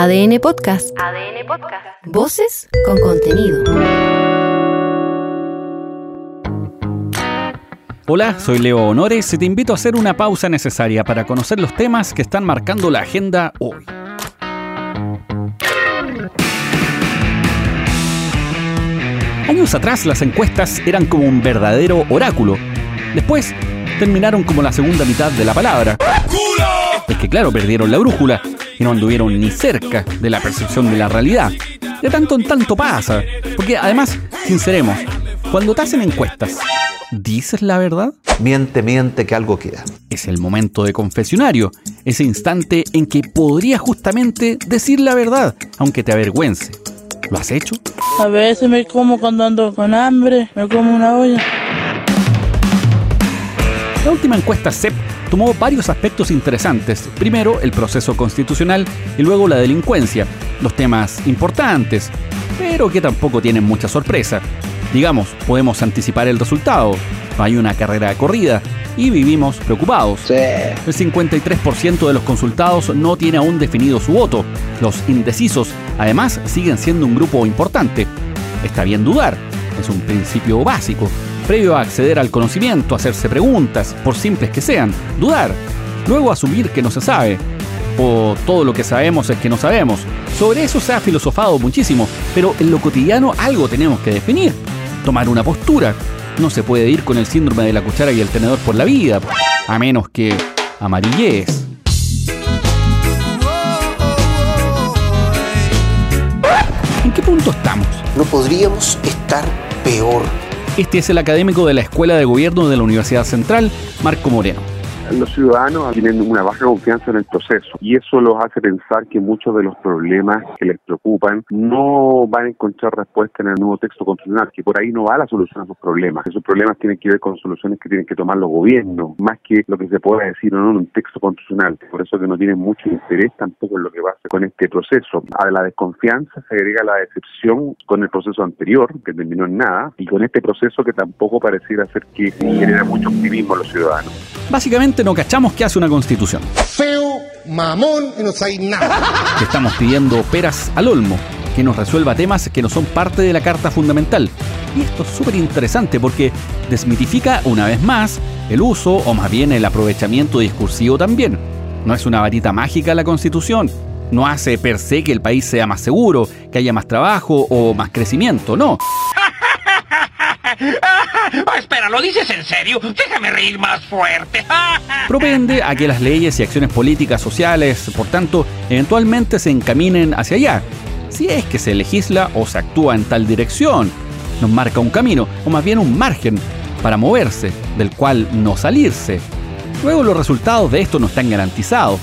ADN Podcast. ADN Podcast. Voces con contenido. Hola, soy Leo Honores y te invito a hacer una pausa necesaria para conocer los temas que están marcando la agenda hoy. Años atrás las encuestas eran como un verdadero oráculo. Después terminaron como la segunda mitad de la palabra. Es que claro, perdieron la brújula y no anduvieron ni cerca de la percepción de la realidad. De tanto en tanto pasa. Porque además, sinceremos, cuando te hacen encuestas, ¿dices la verdad? Miente, miente que algo queda. Es el momento de confesionario, ese instante en que podrías justamente decir la verdad, aunque te avergüence. ¿Lo has hecho? A veces me como cuando ando con hambre, me como una olla. La última encuesta CEP tomó varios aspectos interesantes. Primero, el proceso constitucional y luego la delincuencia, los temas importantes, pero que tampoco tienen mucha sorpresa. Digamos, podemos anticipar el resultado. Hay una carrera de corrida y vivimos preocupados. El 53% de los consultados no tiene aún definido su voto. Los indecisos, además, siguen siendo un grupo importante. Está bien dudar, es un principio básico, previo a acceder al conocimiento, hacerse preguntas, por simples que sean, dudar, luego asumir que no se sabe, o todo lo que sabemos es que no sabemos. Sobre eso se ha filosofado muchísimo, pero en lo cotidiano algo tenemos que definir, tomar una postura. No se puede ir con el síndrome de la cuchara y el tenedor por la vida, a menos que amarillees. ¿En qué punto estamos? No podríamos estar peor. Este es el académico de la Escuela de Gobierno de la Universidad Central, Marco Moreno. Los ciudadanos tienen una baja confianza en el proceso y eso los hace pensar que muchos de los problemas que les preocupan no van a encontrar respuesta en el nuevo texto constitucional, que por ahí no va la solución a sus problemas. Esos problemas tienen que ver con soluciones que tienen que tomar los gobiernos, más que lo que se pueda decir o no en un texto constitucional. Por eso que no tienen mucho interés tampoco en lo que va a hacer con este proceso. A la desconfianza se agrega la decepción con el proceso anterior, que terminó en nada, y con este proceso que tampoco pareciera ser que genera mucho optimismo a los ciudadanos. Básicamente no cachamos que hace una constitución. Feo, mamón y no sabéis nada. Que estamos pidiendo peras al olmo, que nos resuelva temas que no son parte de la Carta Fundamental. Y esto es súper interesante porque desmitifica una vez más el uso o más bien el aprovechamiento discursivo también. No es una varita mágica la constitución. No hace per se que el país sea más seguro, que haya más trabajo o más crecimiento, no. Oh, espera, ¿lo dices en serio? Déjame reír más fuerte. Propende a que las leyes y acciones políticas, sociales, por tanto, eventualmente se encaminen hacia allá. Si es que se legisla o se actúa en tal dirección, nos marca un camino, o más bien un margen, para moverse, del cual no salirse. Luego los resultados de esto no están garantizados.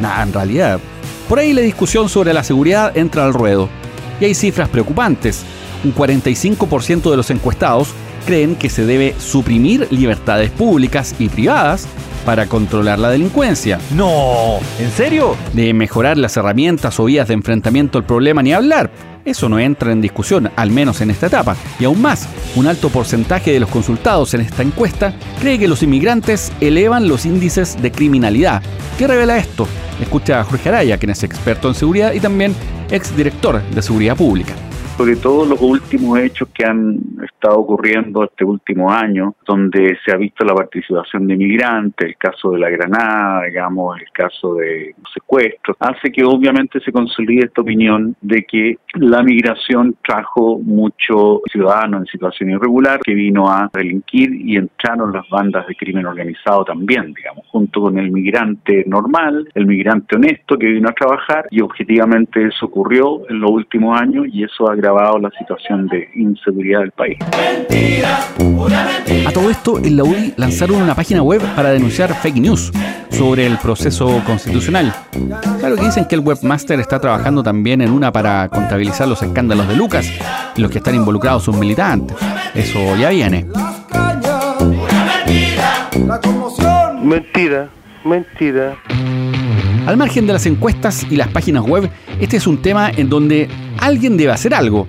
Nada, en realidad. Por ahí la discusión sobre la seguridad entra al ruedo. Y hay cifras preocupantes un 45% de los encuestados creen que se debe suprimir libertades públicas y privadas para controlar la delincuencia. No, ¿en serio? De mejorar las herramientas o vías de enfrentamiento al problema ni hablar. Eso no entra en discusión, al menos en esta etapa. Y aún más, un alto porcentaje de los consultados en esta encuesta cree que los inmigrantes elevan los índices de criminalidad. ¿Qué revela esto? Escucha a Jorge Araya, quien es experto en seguridad y también exdirector de seguridad pública sobre todo los últimos hechos que han estado ocurriendo este último año, donde se ha visto la participación de migrantes, el caso de la Granada, digamos, el caso de secuestros, hace que obviamente se consolide esta opinión de que la migración trajo mucho ciudadano en situación irregular que vino a delinquir y entraron las bandas de crimen organizado también, digamos, junto con el migrante normal, el migrante honesto que vino a trabajar y objetivamente eso ocurrió en los últimos años y eso ha la situación de inseguridad del país. A todo esto, en la UDI lanzaron una página web para denunciar fake news sobre el proceso constitucional. Claro que dicen que el webmaster está trabajando también en una para contabilizar los escándalos de Lucas y los que están involucrados son militantes. Eso ya viene. Mentira, mentira. Al margen de las encuestas y las páginas web, este es un tema en donde alguien debe hacer algo.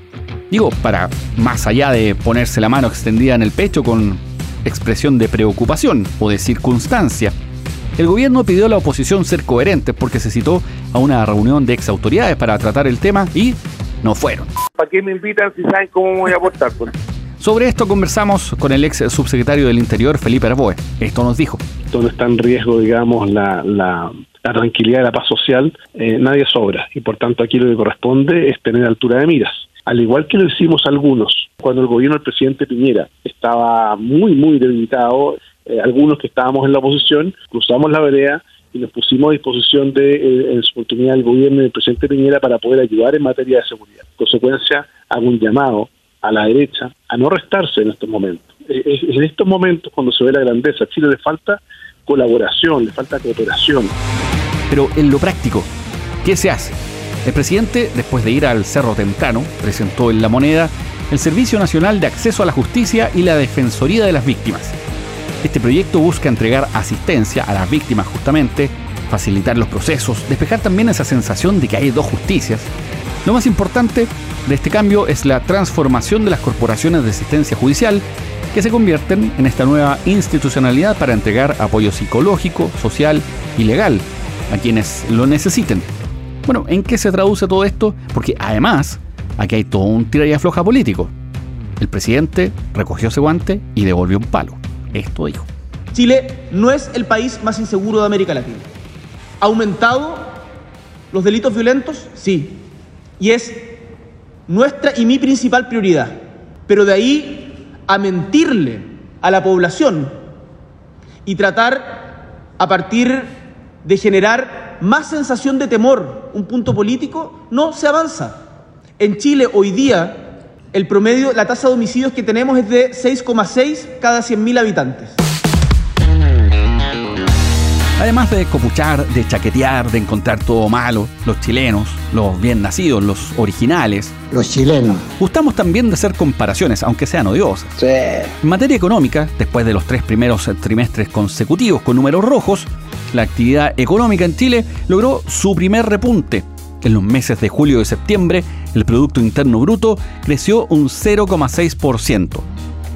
Digo, para más allá de ponerse la mano extendida en el pecho con expresión de preocupación o de circunstancia. el gobierno pidió a la oposición ser coherente porque se citó a una reunión de ex autoridades para tratar el tema y no fueron. ¿Para qué me invitan si saben cómo voy a votar? Pues? Sobre esto conversamos con el ex subsecretario del Interior, Felipe Arboe. Esto nos dijo. Donde está en riesgo, digamos, la, la, tranquilidad y la paz social, eh, nadie sobra. Y por tanto aquí lo que corresponde es tener altura de miras. Al igual que lo hicimos algunos, cuando el gobierno del presidente Piñera estaba muy, muy debilitado, eh, algunos que estábamos en la oposición, cruzamos la vereda y nos pusimos a disposición de, eh, en su oportunidad, del gobierno del presidente Piñera para poder ayudar en materia de seguridad. En consecuencia, hago un llamado a la derecha a no restarse en estos momentos. En estos momentos cuando se ve la grandeza. A Chile le falta colaboración, le falta cooperación. Pero en lo práctico, ¿qué se hace? El presidente, después de ir al Cerro temprano, presentó en la moneda el Servicio Nacional de Acceso a la Justicia y la Defensoría de las Víctimas este proyecto busca entregar asistencia a las víctimas justamente, facilitar los procesos, despejar también esa sensación de que hay dos justicias. Lo más importante de este cambio es la transformación de las corporaciones de asistencia judicial que se convierten en esta nueva institucionalidad para entregar apoyo psicológico, social y legal a quienes lo necesiten. Bueno, ¿en qué se traduce todo esto? Porque además, aquí hay todo un tira y afloja político. El presidente recogió ese guante y devolvió un palo. Esto dijo. Chile no es el país más inseguro de América Latina. ¿Ha aumentado los delitos violentos? Sí. Y es nuestra y mi principal prioridad. Pero de ahí a mentirle a la población y tratar a partir de generar más sensación de temor, un punto político, no se avanza. En Chile hoy día el promedio, la tasa de homicidios que tenemos es de 6,6 cada 100.000 habitantes. Además de copuchar, de chaquetear, de encontrar todo malo, los chilenos, los bien nacidos, los originales. Los chilenos. Gustamos también de hacer comparaciones, aunque sean odiosas. Sí. En materia económica, después de los tres primeros trimestres consecutivos con números rojos, la actividad económica en Chile logró su primer repunte. En los meses de julio y septiembre, el Producto Interno Bruto creció un 0,6%.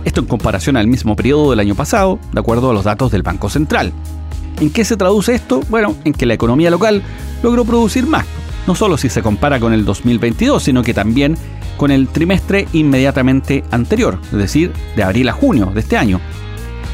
Esto en comparación al mismo periodo del año pasado, de acuerdo a los datos del Banco Central. ¿En qué se traduce esto? Bueno, en que la economía local logró producir más, no solo si se compara con el 2022, sino que también con el trimestre inmediatamente anterior, es decir, de abril a junio de este año.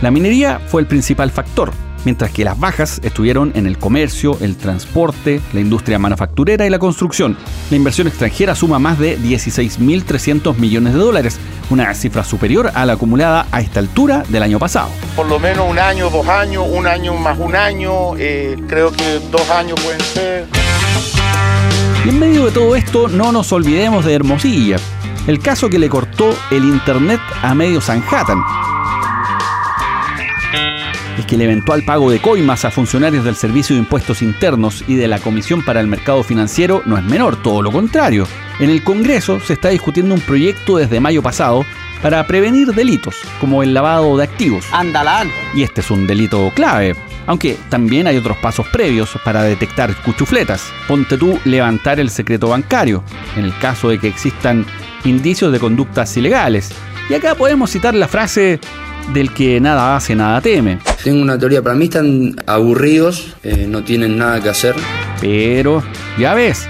La minería fue el principal factor, mientras que las bajas estuvieron en el comercio, el transporte, la industria manufacturera y la construcción. La inversión extranjera suma más de 16.300 millones de dólares, una cifra superior a la acumulada a esta altura del año pasado. Por lo menos un año, dos años, un año más un año, eh, creo que dos años pueden ser. Y en medio de todo esto, no nos olvidemos de Hermosilla, el caso que le cortó el Internet a medio Sanhattan es que el eventual pago de coimas a funcionarios del Servicio de Impuestos Internos y de la Comisión para el Mercado Financiero no es menor, todo lo contrario. En el Congreso se está discutiendo un proyecto desde mayo pasado para prevenir delitos, como el lavado de activos. ¡Andalán! Y este es un delito clave, aunque también hay otros pasos previos para detectar cuchufletas. Ponte tú levantar el secreto bancario, en el caso de que existan indicios de conductas ilegales. Y acá podemos citar la frase del que nada hace, nada teme. Tengo una teoría, para mí están aburridos, eh, no tienen nada que hacer. Pero, ya ves,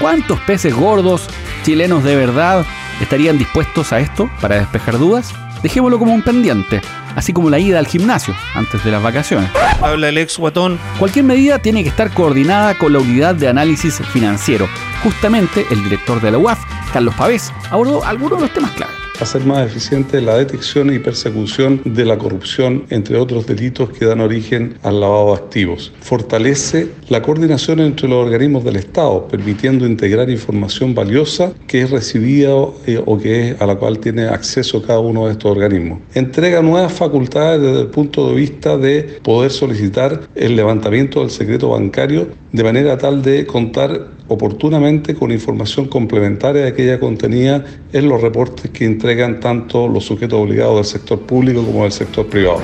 ¿cuántos peces gordos chilenos de verdad estarían dispuestos a esto para despejar dudas? Dejémoslo como un pendiente, así como la ida al gimnasio antes de las vacaciones. Habla el ex guatón. Cualquier medida tiene que estar coordinada con la unidad de análisis financiero. Justamente el director de la UAF, Carlos Pavés, abordó algunos de los temas clave hacer más eficiente la detección y persecución de la corrupción, entre otros delitos que dan origen al lavado de activos. Fortalece la coordinación entre los organismos del Estado, permitiendo integrar información valiosa que es recibida eh, o que es, a la cual tiene acceso cada uno de estos organismos. Entrega nuevas facultades desde el punto de vista de poder solicitar el levantamiento del secreto bancario de manera tal de contar oportunamente con información complementaria de aquella contenida en los reportes que entregan tanto los sujetos obligados del sector público como del sector privado.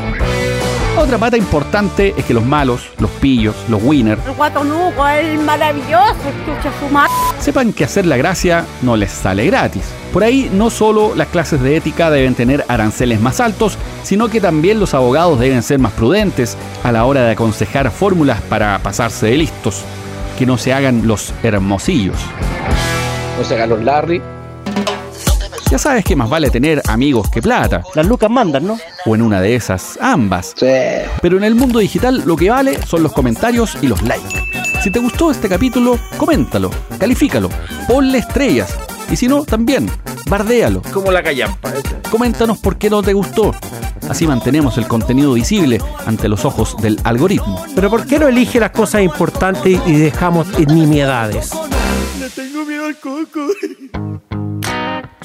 Otra pata importante es que los malos, los pillos, los winners, el guatonuco, el maravilloso, escucha su sepan que hacer la gracia no les sale gratis. Por ahí no solo las clases de ética deben tener aranceles más altos, sino que también los abogados deben ser más prudentes a la hora de aconsejar fórmulas para pasarse de listos, que no se hagan los hermosillos. No se hagan los Larry. Ya sabes que más vale tener amigos que plata. Las lucas mandan, ¿no? O en una de esas, ambas. Sí. Pero en el mundo digital lo que vale son los comentarios y los likes. Si te gustó este capítulo, coméntalo, califícalo, ponle estrellas. Y si no, también, bardéalo. Como la callampa. Coméntanos por qué no te gustó. Así mantenemos el contenido visible ante los ojos del algoritmo. Pero ¿por qué no elige las cosas importantes y dejamos nimiedades? Le tengo miedo al coco.